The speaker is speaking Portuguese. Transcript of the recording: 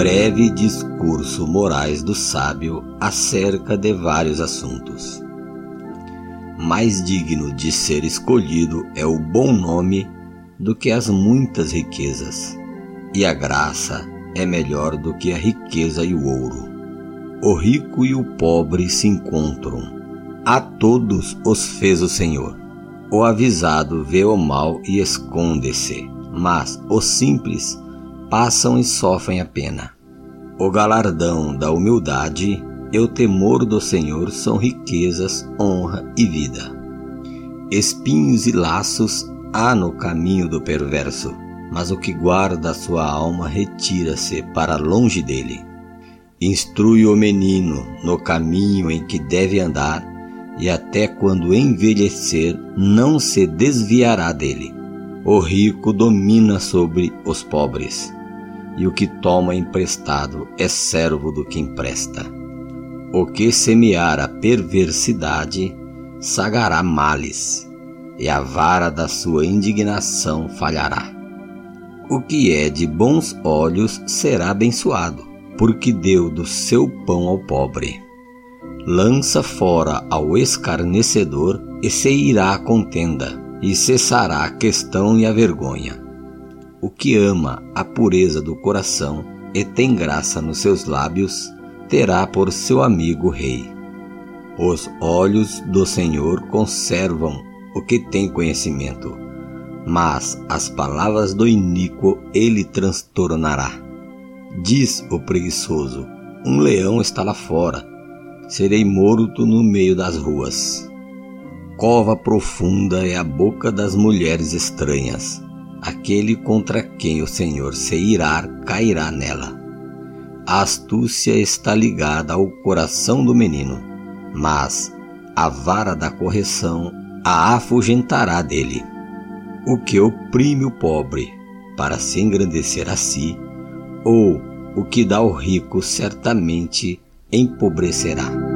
breve discurso morais do sábio acerca de vários assuntos. Mais digno de ser escolhido é o bom nome do que as muitas riquezas, e a graça é melhor do que a riqueza e o ouro. O rico e o pobre se encontram, a todos os fez o Senhor. O avisado vê o mal e esconde-se, mas os simples passam e sofrem a pena. O galardão da humildade e o temor do Senhor são riquezas, honra e vida. Espinhos e laços há no caminho do perverso, mas o que guarda a sua alma retira-se para longe dele. Instrui o menino no caminho em que deve andar, e até quando envelhecer não se desviará dele. O rico domina sobre os pobres, e o que toma emprestado é servo do que empresta. O que semear a perversidade, sagará males, e a vara da sua indignação falhará. O que é de bons olhos será abençoado, porque deu do seu pão ao pobre. Lança fora ao escarnecedor e se irá a contenda, e cessará a questão e a vergonha. O que ama a pureza do coração e tem graça nos seus lábios, terá por seu amigo rei. Os olhos do Senhor conservam o que tem conhecimento, mas as palavras do iníquo ele transtornará. Diz o preguiçoso: Um leão está lá fora, serei morto no meio das ruas. Cova profunda é a boca das mulheres estranhas aquele contra quem o Senhor se irar cairá nela. A astúcia está ligada ao coração do menino, mas a vara da correção a afugentará dele. O que oprime o pobre para se engrandecer a si, ou o que dá ao rico certamente empobrecerá.